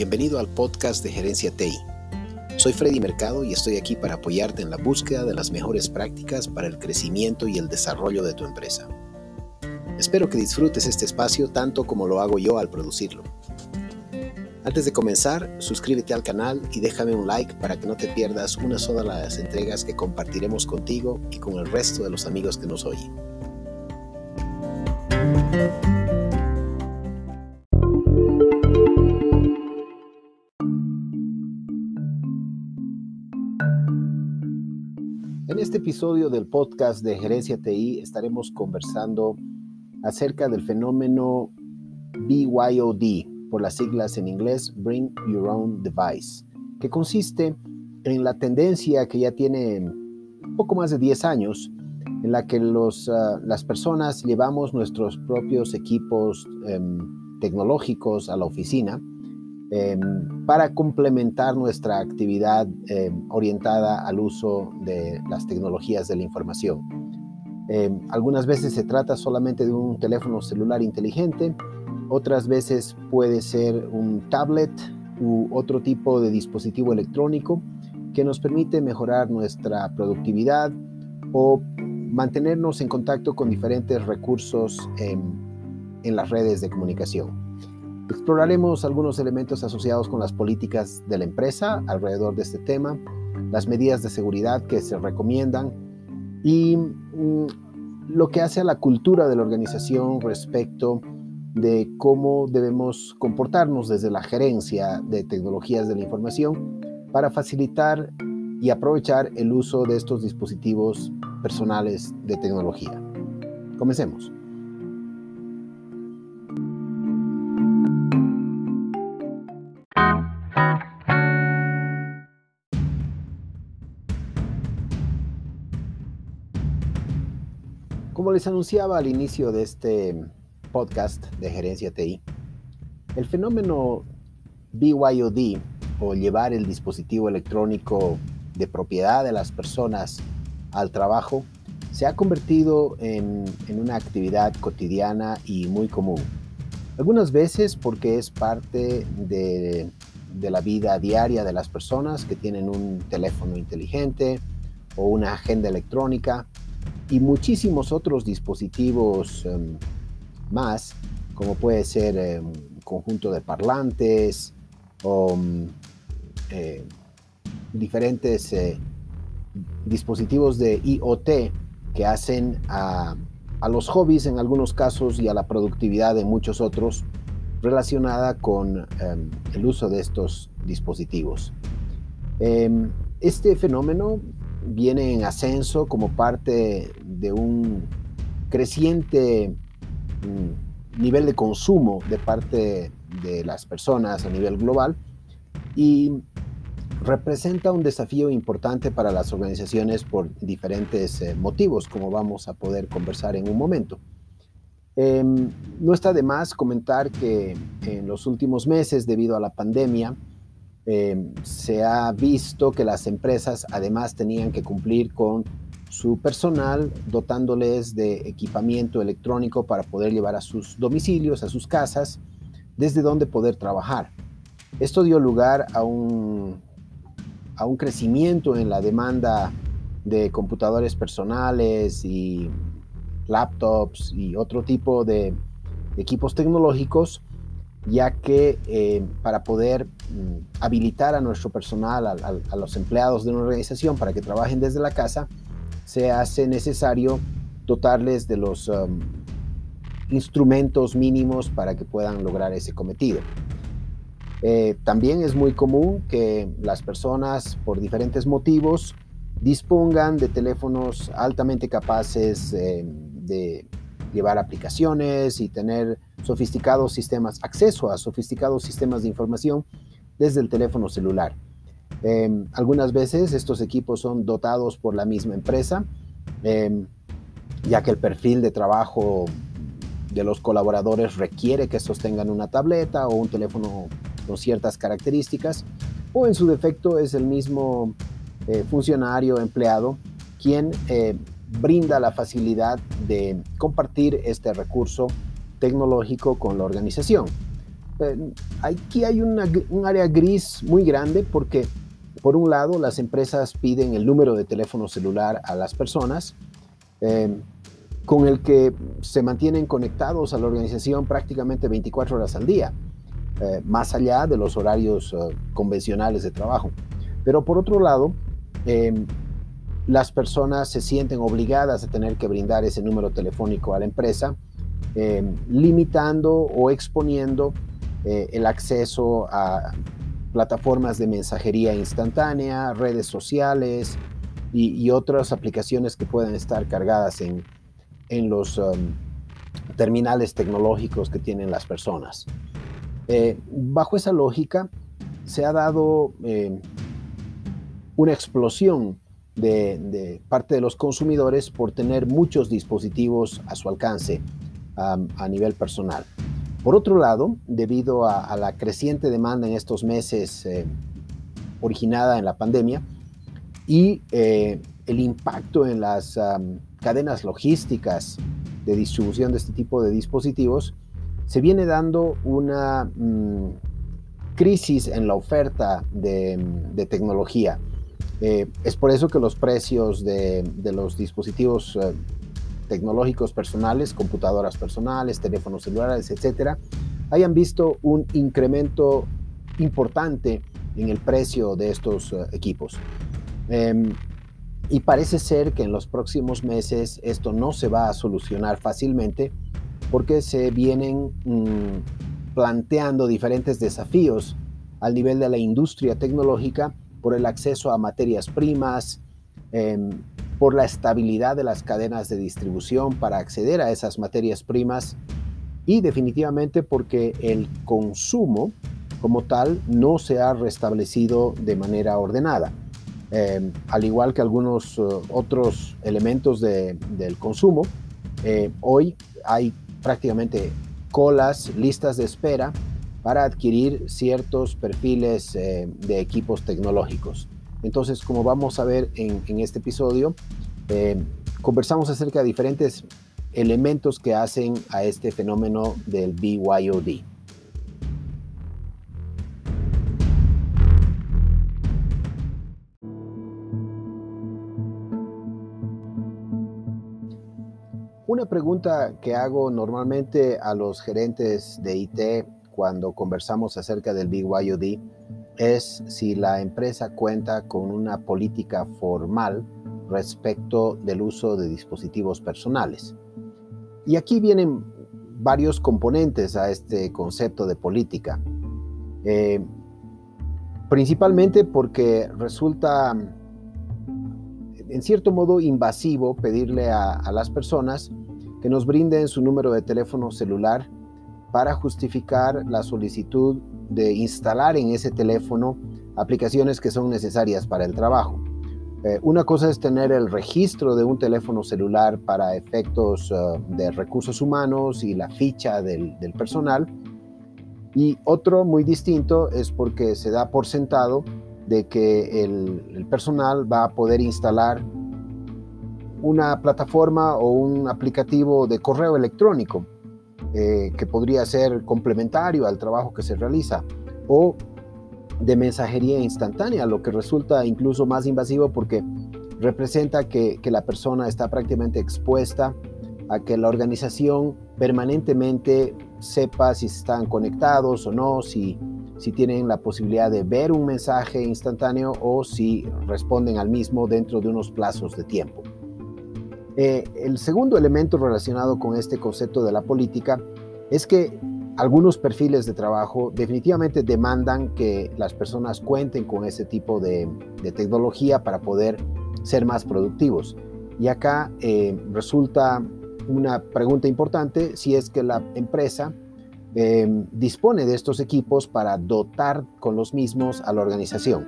Bienvenido al podcast de Gerencia TI. Soy Freddy Mercado y estoy aquí para apoyarte en la búsqueda de las mejores prácticas para el crecimiento y el desarrollo de tu empresa. Espero que disfrutes este espacio tanto como lo hago yo al producirlo. Antes de comenzar, suscríbete al canal y déjame un like para que no te pierdas una sola de las entregas que compartiremos contigo y con el resto de los amigos que nos oyen. Este episodio del podcast de Gerencia TI estaremos conversando acerca del fenómeno BYOD, por las siglas en inglés Bring Your Own Device, que consiste en la tendencia que ya tiene poco más de 10 años, en la que los, ah, las personas llevamos nuestros propios equipos em, tecnológicos a la oficina Em, para complementar nuestra actividad em, orientada al uso de las tecnologías de la información. Em, algunas veces se trata solamente de un teléfono celular inteligente, otras veces puede ser un tablet u otro tipo de dispositivo electrónico que nos permite mejorar nuestra productividad o mantenernos en contacto con diferentes recursos en las redes de comunicación. Exploraremos algunos elementos asociados con las políticas de la empresa alrededor de este tema, las medidas de seguridad que se recomiendan y mm, lo que hace a la cultura de la organización respecto de cómo debemos comportarnos desde la gerencia de tecnologías de la información para facilitar y aprovechar el uso de estos dispositivos personales de tecnología. Comencemos. Como les anunciaba al inicio de este podcast de Gerencia TI, el fenómeno BYOD o llevar el dispositivo electrónico de propiedad de las personas al trabajo se ha convertido en, una actividad cotidiana y muy común. Algunas veces porque es parte de, de la vida diaria de las personas que tienen un teléfono inteligente o una agenda electrónica y muchísimos otros dispositivos em, más, como puede ser em, un conjunto de parlantes o mm, eh, diferentes eh, dispositivos de IoT que hacen a, los hobbies en algunos casos y a la productividad de muchos otros relacionada con em, el uso de estos dispositivos. este fenómeno viene en ascenso como parte de un creciente mm, nivel de consumo de parte de las personas a nivel global y representa un desafío importante para las organizaciones por diferentes eh, motivos, como vamos a poder conversar en un momento. Em, no está de más comentar que en los últimos meses, debido a la pandemia, eh, se ha visto que las empresas además tenían que cumplir con su personal dotándoles de equipamiento electrónico para poder llevar a sus domicilios, a sus casas, desde donde poder trabajar. Esto dio lugar a un, a un crecimiento en la demanda de computadores personales y laptops y otro tipo de equipos tecnológicos ya que eh, para poder mm, habilitar a nuestro personal, a, los empleados de una organización para que trabajen desde la casa, se hace necesario dotarles de los um, instrumentos mínimos para que puedan lograr ese cometido. Eh, también es muy común que las personas, por diferentes motivos, dispongan de teléfonos altamente capaces eh, de llevar aplicaciones y tener sofisticados sistemas, acceso a sofisticados sistemas de información desde el teléfono celular. Em, algunas veces estos equipos son dotados por la misma empresa, em, ya que el perfil de trabajo de los colaboradores requiere que estos tengan una tableta o un teléfono con ciertas características, o en su defecto es el mismo eh, funcionario empleado quien eh, brinda la facilidad de compartir este recurso tecnológico con la organización. eh, aquí hay un área gris muy grande porque, por un lado, las empresas piden el número de teléfono celular a las personas, eh, con el que se mantienen conectados a la organización prácticamente 24 horas al día, eh, más allá de los horarios convencionales de trabajo. Pero por otro lado, las personas se sienten obligadas a tener que brindar ese número telefónico a la empresa, limitando o exponiendo eh, el acceso a plataformas de mensajería instantánea, redes sociales y, otras aplicaciones que pueden estar cargadas en, los um, terminales tecnológicos que tienen las personas. Eh, bajo esa lógica, se ha dado eh, una explosión de, parte de los consumidores por tener muchos dispositivos a su alcance um, a nivel personal. Por otro lado, debido a, la creciente demanda en estos meses eh, originada en la pandemia y eh, el impacto en las cadenas logísticas de distribución de este tipo de dispositivos, se viene dando una mm, crisis en la oferta de, tecnología. Eh, es por eso que los precios de los dispositivos tecnológicos personales, computadoras personales, teléfonos celulares, etcétera, hayan visto un incremento importante en el precio de estos eh, equipos. Em, y parece ser que en los próximos meses esto no se va a solucionar fácilmente porque se vienen mm, planteando diferentes desafíos al nivel de la industria tecnológica por el acceso a materias primas, em, por la estabilidad de las cadenas de distribución para acceder a esas materias primas y definitivamente porque el consumo como tal no se ha restablecido de manera ordenada. Eh, al igual que algunos eh, otros elementos del consumo, eh, hoy hay prácticamente colas, listas de espera para adquirir ciertos perfiles de equipos tecnológicos. Entonces, como vamos a ver en, este episodio, eh, conversamos acerca de diferentes elementos que hacen a este fenómeno del BYOD. Una pregunta que hago normalmente a los gerentes de IT cuando conversamos acerca del BYOD es si la empresa cuenta con una política formal respecto del uso de dispositivos personales. Y aquí vienen varios componentes a este concepto de política. Eh, principalmente porque resulta en cierto modo invasivo pedirle a las personas que nos brinden su número de teléfono celular para justificar la solicitud de instalar en ese teléfono aplicaciones que son necesarias para el trabajo. Eh, una cosa es tener el registro de un teléfono celular para efectos eh, de recursos humanos y la ficha del, personal. Y otro muy distinto es porque se da por sentado de que el personal va a poder instalar una plataforma o un aplicativo de correo electrónico eh, que podría ser complementario al trabajo que se realiza, o de mensajería instantánea, lo que resulta incluso más invasivo porque representa que, la persona está prácticamente expuesta a que la organización permanentemente sepa si están conectados o no, si, si tienen la posibilidad de ver un mensaje instantáneo o si responden al mismo dentro de unos plazos de tiempo. Eh, el segundo elemento relacionado con este concepto de la política es que algunos perfiles de trabajo definitivamente demandan que las personas cuenten con ese tipo de, tecnología para poder ser más productivos. Y acá eh, resulta una pregunta importante si es que la empresa eh, dispone de estos equipos para dotar con los mismos a la organización.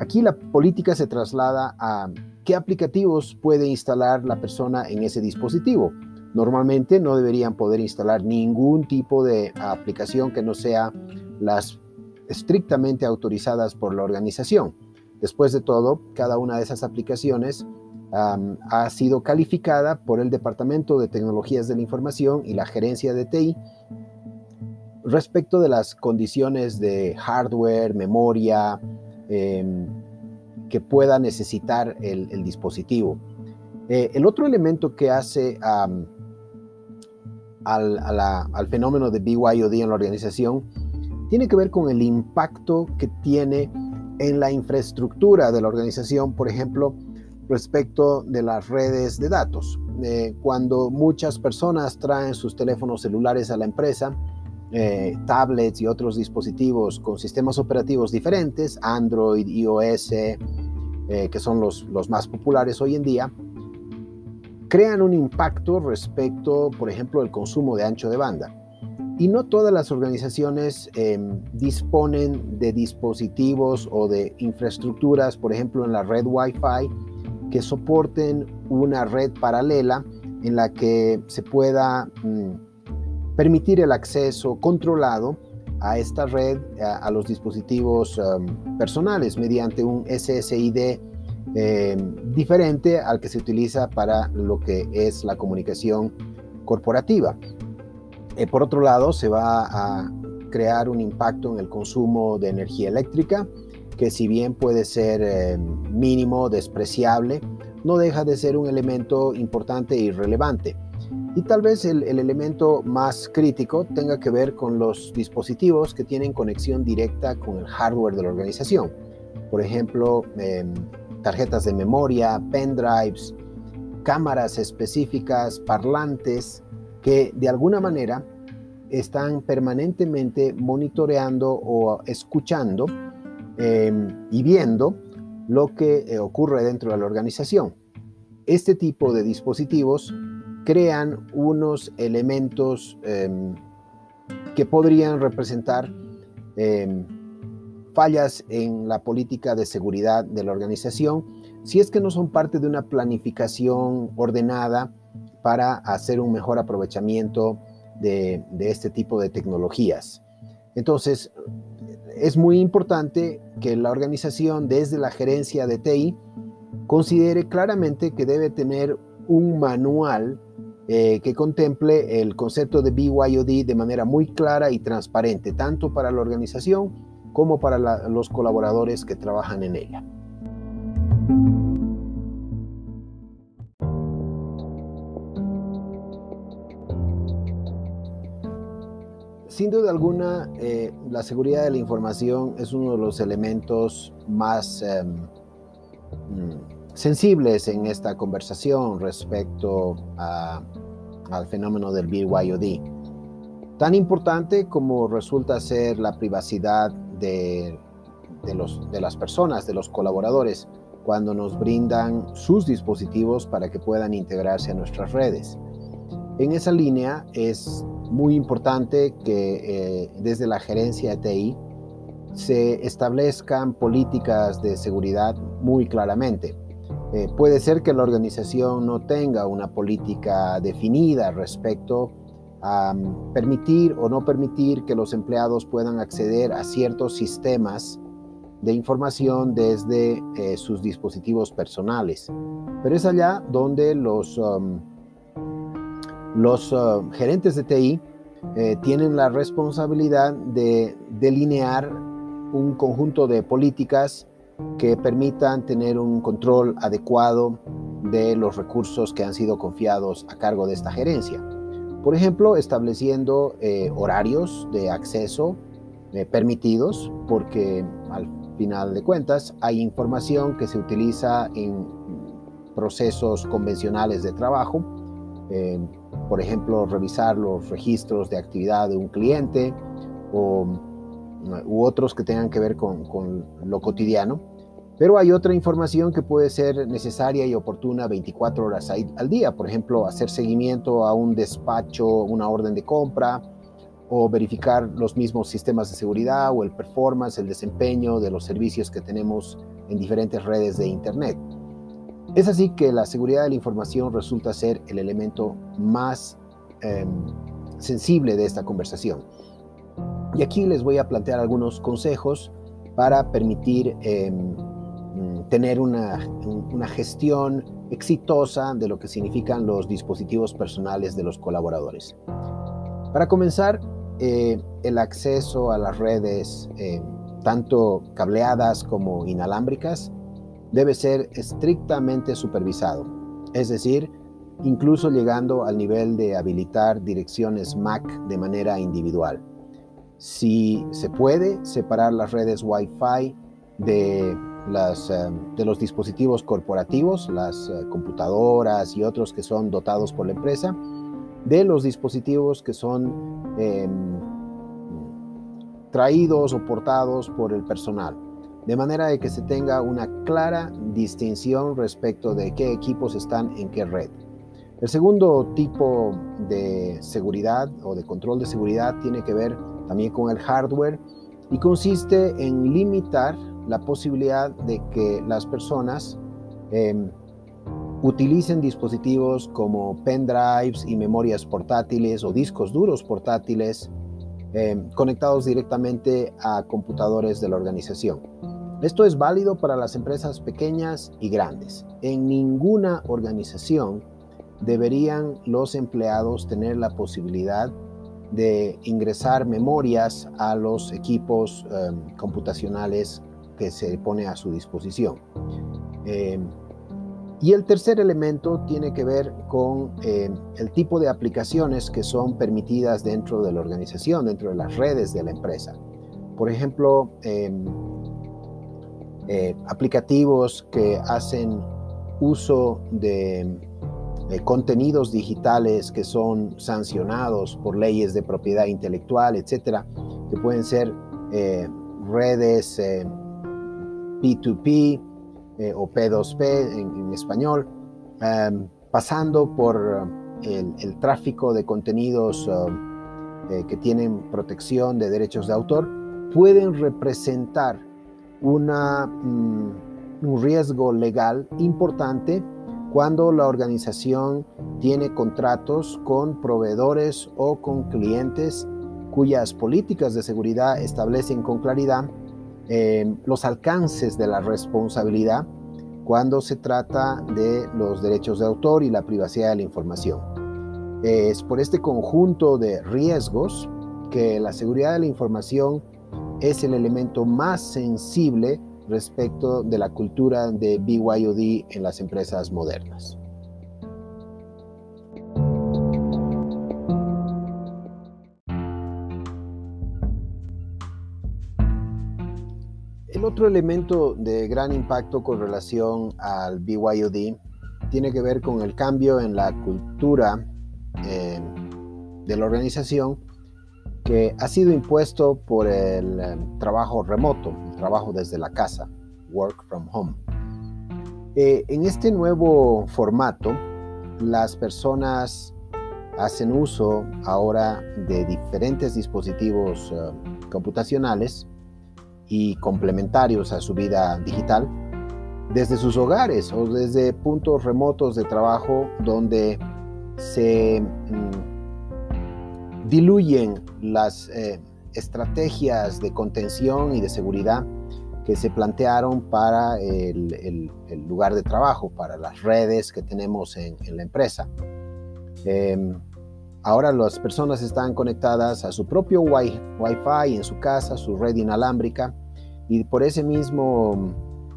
Aquí la política se traslada a ¿Qué aplicativos puede instalar la persona en ese dispositivo? Normalmente no deberían poder instalar ningún tipo de aplicación que no sea las estrictamente autorizadas por la organización. Después de todo, cada una de esas aplicaciones ha sido calificada por el Departamento de Tecnologías de la Información y la Gerencia de TI respecto de las condiciones de hardware, memoria, em, que pueda necesitar el, dispositivo. Eh, el otro elemento que hace al, fenómeno de BYOD en la organización tiene que ver con el impacto que tiene en la infraestructura de la organización, por ejemplo, respecto de las redes de datos. Eh, cuando muchas personas traen sus teléfonos celulares a la empresa, eh, tablets y otros dispositivos con sistemas operativos diferentes, Android, iOS, eh, que son los, más populares hoy en día, crean un impacto respecto, por ejemplo, del consumo de ancho de banda. Y no todas las organizaciones em, disponen de dispositivos o de infraestructuras, por ejemplo, en la red Wi-Fi, que soporten una red paralela en la que se pueda mm, permitir el acceso controlado a esta red, a, los dispositivos em, personales mediante un SSID em, diferente al que se utiliza para lo que es la comunicación corporativa. Eh, por otro lado, se va a crear un impacto en el consumo de energía eléctrica, que si bien puede ser eh, mínimo, despreciable, no deja de ser un elemento importante e irrelevante. Y tal vez el, elemento más crítico tenga que ver con los dispositivos que tienen conexión directa con el hardware de la organización. Por ejemplo, em, tarjetas de memoria, pendrives, cámaras específicas, parlantes, que de alguna manera están permanentemente monitoreando o escuchando em, y viendo lo que eh, ocurre dentro de la organización. Este tipo de dispositivos crean unos elementos em, que podrían representar em, fallas en la política de seguridad de la organización si es que no son parte de una planificación ordenada para hacer un mejor aprovechamiento de, este tipo de tecnologías. Entonces, es muy importante que la organización desde la gerencia de TI considere claramente que debe tener un manual eh, que contemple el concepto de BYOD de manera muy clara y transparente, tanto para la organización como para los colaboradores que trabajan en ella. Sin duda alguna, eh, la seguridad de la información es uno de los elementos más mm, sensibles en esta conversación respecto al fenómeno del BYOD. Tan importante como resulta ser la privacidad de, de las personas, de los colaboradores, cuando nos brindan sus dispositivos para que puedan integrarse a nuestras redes. En esa línea es muy importante que eh, desde la gerencia de TI se establezcan políticas de seguridad muy claramente. Eh, puede ser que la organización no tenga una política definida respecto a mm, permitir o no permitir que los empleados puedan acceder a ciertos sistemas de información desde eh, sus dispositivos personales. Pero es allá donde los... Um, los uh, gerentes de TI eh, tienen la responsabilidad de delinear un conjunto de políticas que permitan tener un control adecuado de los recursos que han sido confiados a cargo de esta gerencia. Por ejemplo, estableciendo eh, horarios de acceso eh, permitidos, porque al final de cuentas hay información que se utiliza en procesos convencionales de trabajo por ejemplo, revisar los registros de actividad de un cliente o, u otros que tengan que ver con, lo cotidiano. Pero hay otra información que puede ser necesaria y oportuna 24 horas al día, por ejemplo, hacer seguimiento a un despacho, una orden de compra, o verificar los mismos sistemas de seguridad o el performance, el desempeño de los servicios que tenemos en diferentes redes de Internet. Es así que la seguridad de la información resulta ser el elemento más em, sensible de esta conversación. Y aquí les voy a plantear algunos consejos para permitir em, tener una, una, gestión exitosa de lo que significan los dispositivos personales de los colaboradores. Para comenzar, eh, el acceso a las redes, eh, tanto cableadas como inalámbricas, debe ser estrictamente supervisado, es decir, incluso llegando al nivel de habilitar direcciones MAC de manera individual. Si se puede separar las redes Wi-Fi de, eh, los dispositivos corporativos, las eh, computadoras y otros que son dotados por la empresa, de los dispositivos que son em, traídos o portados por el personal, de manera de que se tenga una clara distinción respecto de qué equipos están en qué red. El segundo tipo de seguridad o de control de seguridad tiene que ver también con el hardware y consiste en limitar la posibilidad de que las personas em, utilicen dispositivos como pendrives y memorias portátiles o discos duros portátiles em, conectados directamente a computadores de la organización. Esto es válido para las empresas pequeñas y grandes. En ninguna organización deberían los empleados tener la posibilidad de ingresar memorias a los equipos em, computacionales que se pone a su disposición. Em, y el tercer elemento tiene que ver con em, el tipo de aplicaciones que son permitidas dentro de la organización, dentro de las redes de la empresa. Por ejemplo, eh, aplicativos que hacen uso de contenidos digitales que son sancionados por leyes de propiedad intelectual, etcétera, que pueden ser eh, redes P2P eh, o P2P en, español, em, pasando por el, tráfico de contenidos eh, que tienen protección de derechos de autor, pueden representar una, mm, un riesgo legal importante cuando la organización tiene contratos con proveedores o con clientes cuyas políticas de seguridad establecen con claridad eh, los alcances de la responsabilidad cuando se trata de los derechos de autor y la privacidad de la información. Es por este conjunto de riesgos que la seguridad de la información es el elemento más sensible respecto de la cultura de BYOD en las empresas modernas. El otro elemento de gran impacto con relación al BYOD tiene que ver con el cambio en la cultura eh, de la organización que ha sido impuesto por el eh, trabajo remoto, trabajo desde la casa, work from home. Eh, en este nuevo formato, las personas hacen uso ahora de diferentes dispositivos eh, computacionales y complementarios a su vida digital desde sus hogares o desde puntos remotos de trabajo donde se mm, diluyen las eh, estrategias de contención y de seguridad que se plantearon para el, lugar de trabajo, para las redes que tenemos en, la empresa. Em, ahora las personas están conectadas a su propio Wi-Fi en su casa, su red inalámbrica, y por ese mismo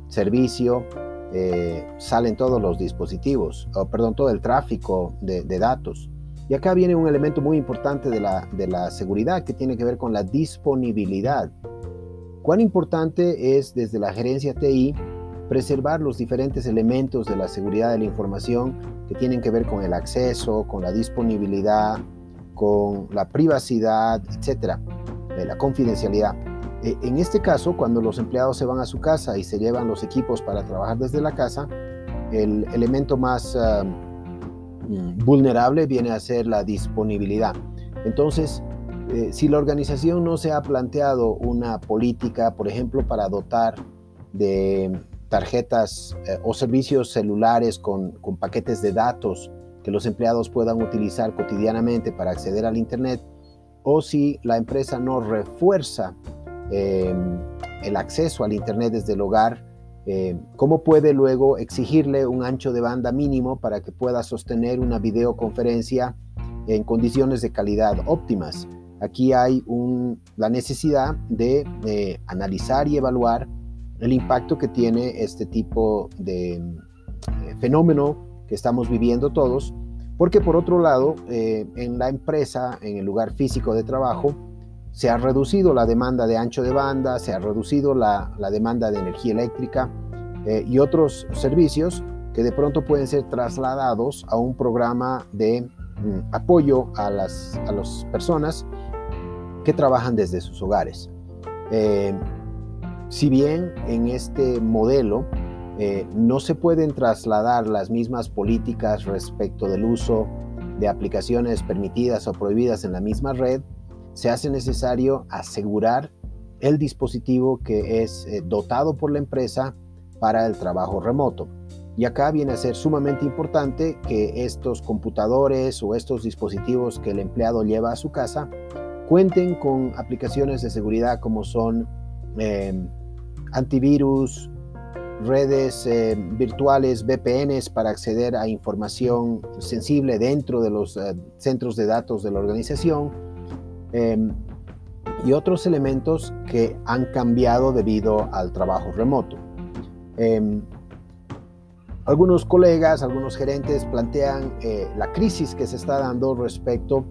servicio eh, salen todos los dispositivos, o, perdón, todo el tráfico de datos. Y acá viene un elemento muy importante de la, de la seguridad que tiene que ver con la disponibilidad. Cuán importante es desde la gerencia TI preservar los diferentes elementos de la seguridad de la información que tienen que ver con el acceso, con la disponibilidad, con la privacidad, etcétera, de la confidencialidad. E, en este caso, cuando los empleados se van a su casa y se llevan los equipos para trabajar desde la casa, el elemento más Mm, vulnerable viene a ser la disponibilidad. Entonces, eh, si la organización no se ha planteado una política, por ejemplo, para dotar de tarjetas eh, o servicios celulares con, paquetes de datos que los empleados puedan utilizar cotidianamente para acceder al Internet, o si la empresa no refuerza em, el acceso al Internet desde el hogar, eh, ¿Cómo puede luego exigirle un ancho de banda mínimo para que pueda sostener una videoconferencia en condiciones de calidad óptimas? aquí hay la necesidad de analizar y evaluar el impacto que tiene este tipo de eh, fenómeno que estamos viviendo todos, porque por otro lado, eh, en la empresa, en el lugar físico de trabajo, se ha reducido la demanda de ancho de banda, se ha reducido la, demanda de energía eléctrica eh, y otros servicios que de pronto pueden ser trasladados a un programa de mm, apoyo a las, a las personas que trabajan desde sus hogares. Si bien en este modelo eh, no se pueden trasladar las mismas políticas respecto del uso de aplicaciones permitidas o prohibidas en la misma red, se hace necesario asegurar el dispositivo que es eh, dotado por la empresa para el trabajo remoto. Y acá viene a ser sumamente importante que estos computadores o estos dispositivos que el empleado lleva a su casa cuenten con aplicaciones de seguridad como son Em, antivirus, redes eh, virtuales, VPNs para acceder a información sensible dentro de los eh, centros de datos de la organización em, y otros elementos que han cambiado debido al trabajo remoto. Em, algunos colegas, algunos gerentes plantean eh, la crisis que se está dando respecto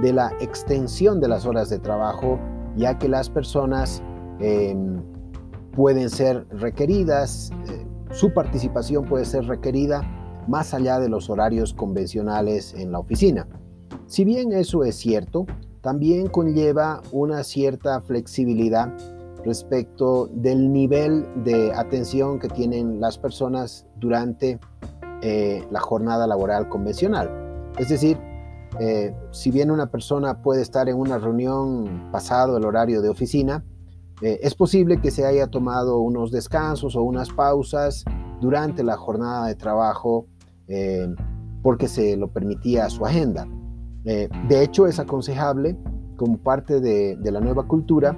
de la extensión de las horas de trabajo, ya que las personas Em, pueden ser requeridas, eh, su participación puede ser requerida más allá de los horarios convencionales en la oficina. Si bien eso es cierto, también conlleva una cierta flexibilidad respecto del nivel de atención que tienen las personas durante eh, la jornada laboral convencional. Es decir, eh, si bien una persona puede estar en una reunión pasado el horario de oficina, eh, es posible que se haya tomado unos descansos o unas pausas durante la jornada de trabajo porque se lo permitía su agenda. Eh, de hecho, es aconsejable, como parte de, la nueva cultura,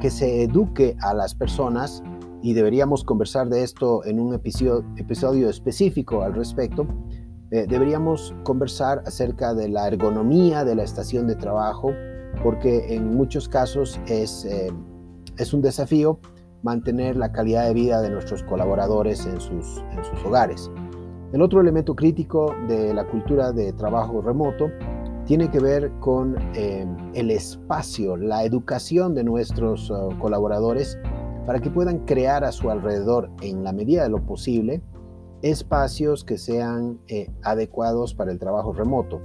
que se eduque a las personas y deberíamos conversar de esto en un episodio, específico al respecto. deberíamos conversar acerca de la ergonomía de la estación de trabajo, porque en muchos casos es es un desafío mantener la calidad de vida de nuestros colaboradores en sus hogares. El otro elemento crítico de la cultura de trabajo remoto tiene que ver con eh, el espacio, la educación de nuestros uh, colaboradores para que puedan crear a su alrededor, en la medida de lo posible, espacios que sean eh, adecuados para el trabajo remoto.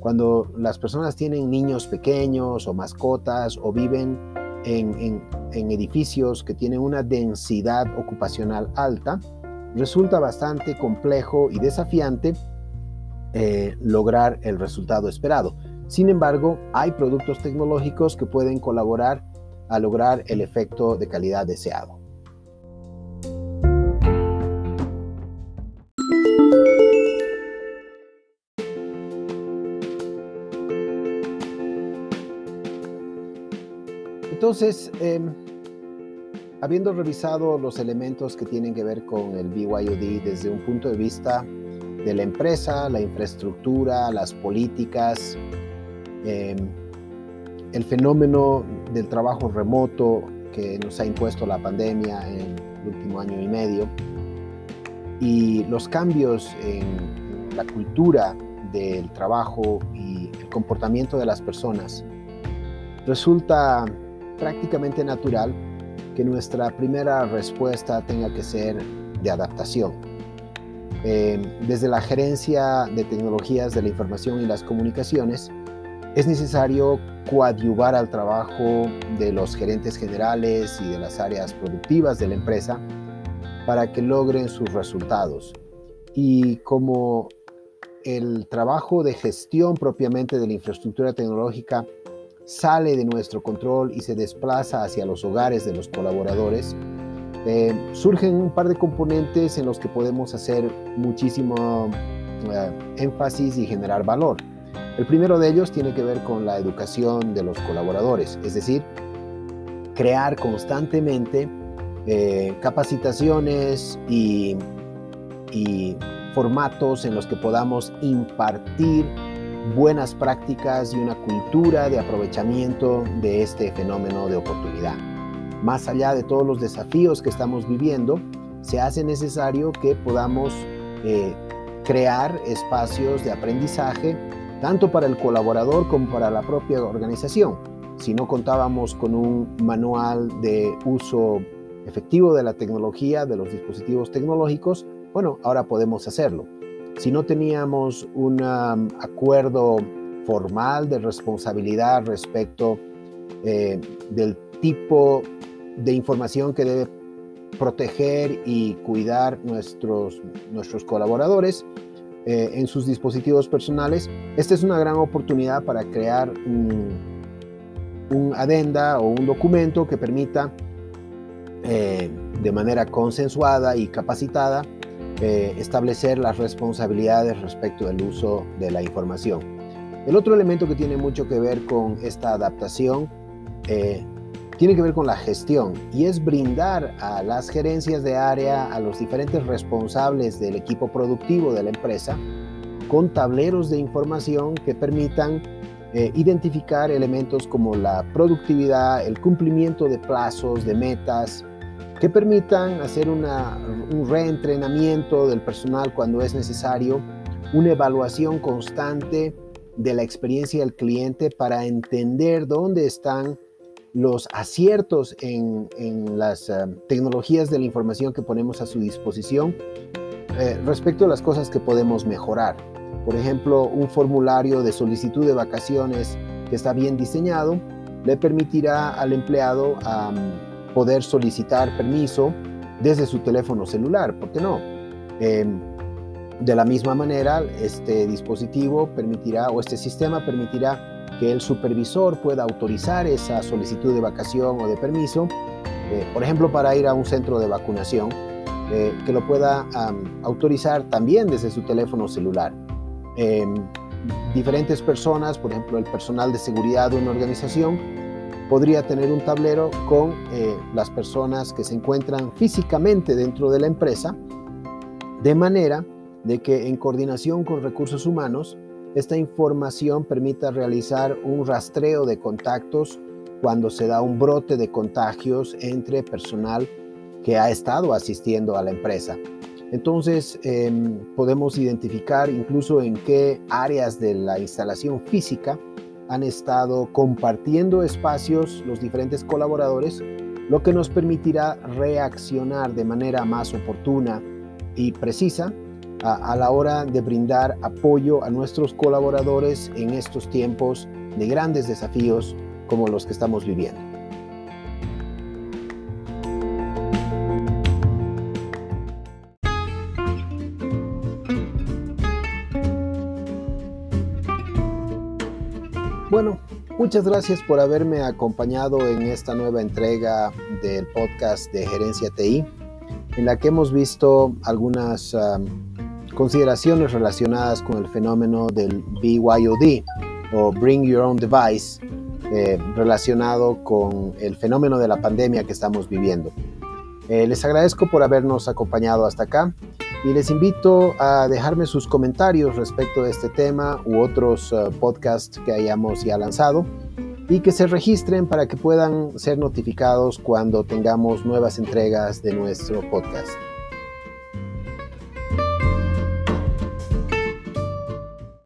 Cuando las personas tienen niños pequeños o mascotas o viven en, edificios que tienen una densidad ocupacional alta, resulta bastante complejo y desafiante eh, lograr el resultado esperado. Sin embargo, hay productos tecnológicos que pueden colaborar a lograr el efecto de calidad deseado. Entonces, em, habiendo revisado los elementos que tienen que ver con el BYOD desde un punto de vista de la empresa, la infraestructura, las políticas, em, el fenómeno del trabajo remoto que nos ha impuesto la pandemia en el último año y medio, y los cambios en la cultura del trabajo y el comportamiento de las personas, resulta prácticamente natural que nuestra primera respuesta tenga que ser de adaptación. Eh, desde la gerencia de tecnologías de la información y las comunicaciones, es necesario coadyuvar al trabajo de los gerentes generales y de las áreas productivas de la empresa para que logren sus resultados. Y como el trabajo de gestión propiamente de la infraestructura tecnológica sale de nuestro control y se desplaza hacia los hogares de los colaboradores, eh, surgen un par de componentes en los que podemos hacer muchísimo eh, énfasis y generar valor. El primero de ellos tiene que ver con la educación de los colaboradores, es decir, crear constantemente eh, capacitaciones y formatos en los que podamos impartir buenas prácticas y una cultura de aprovechamiento de este fenómeno de oportunidad. Más allá de todos los desafíos que estamos viviendo, se hace necesario que podamos eh, crear espacios de aprendizaje tanto para el colaborador como para la propia organización. Si no contábamos con un manual de uso efectivo de la tecnología, de los dispositivos tecnológicos, bueno, ahora podemos hacerlo. Si no teníamos un um, acuerdo formal de responsabilidad respecto eh, del tipo de información que debe proteger y cuidar nuestros, nuestros colaboradores eh, en sus dispositivos personales, esta es una gran oportunidad para crear un, un adenda o un documento que permita eh, de manera consensuada y capacitada eh, establecer las responsabilidades respecto del uso de la información. El otro elemento que tiene mucho que ver con esta adaptación eh, tiene que ver con la gestión y es brindar a las gerencias de área, a los diferentes responsables del equipo productivo de la empresa, con tableros de información que permitan identificar elementos como la productividad, el cumplimiento de plazos, de metas, que permitan hacer un reentrenamiento del personal cuando es necesario, una evaluación constante de la experiencia del cliente para entender dónde están los aciertos en, las eh, tecnologías de la información que ponemos a su disposición eh, respecto a las cosas que podemos mejorar. Por ejemplo, un formulario de solicitud de vacaciones que está bien diseñado le permitirá al empleado poder solicitar permiso desde su teléfono celular, ¿por qué no? Em, de la misma manera, este dispositivo permitirá o este sistema permitirá que el supervisor pueda autorizar esa solicitud de vacación o de permiso, eh, por ejemplo, para ir a un centro de vacunación, eh, que lo pueda autorizar también desde su teléfono celular. Em, diferentes personas, por ejemplo, el personal de seguridad de una organización, podría tener un tablero con eh, las personas que se encuentran físicamente dentro de la empresa, de manera de que en coordinación con recursos humanos, esta información permita realizar un rastreo de contactos cuando se da un brote de contagios entre personal que ha estado asistiendo a la empresa. Entonces, em, podemos identificar incluso en qué áreas de la instalación física han estado compartiendo espacios los diferentes colaboradores, lo que nos permitirá reaccionar de manera más oportuna y precisa a, la hora de brindar apoyo a nuestros colaboradores en estos tiempos de grandes desafíos como los que estamos viviendo. Bueno, muchas gracias por haberme acompañado en esta nueva entrega del podcast de Gerencia TI, en la que hemos visto algunas consideraciones relacionadas con el fenómeno del BYOD o Bring Your Own Device, eh, relacionado con el fenómeno de la pandemia que estamos viviendo. Eh, les agradezco por habernos acompañado hasta acá y les invito a dejarme sus comentarios respecto de este tema u otros uh, podcasts que hayamos ya lanzado y que se registren para que puedan ser notificados cuando tengamos nuevas entregas de nuestro podcast.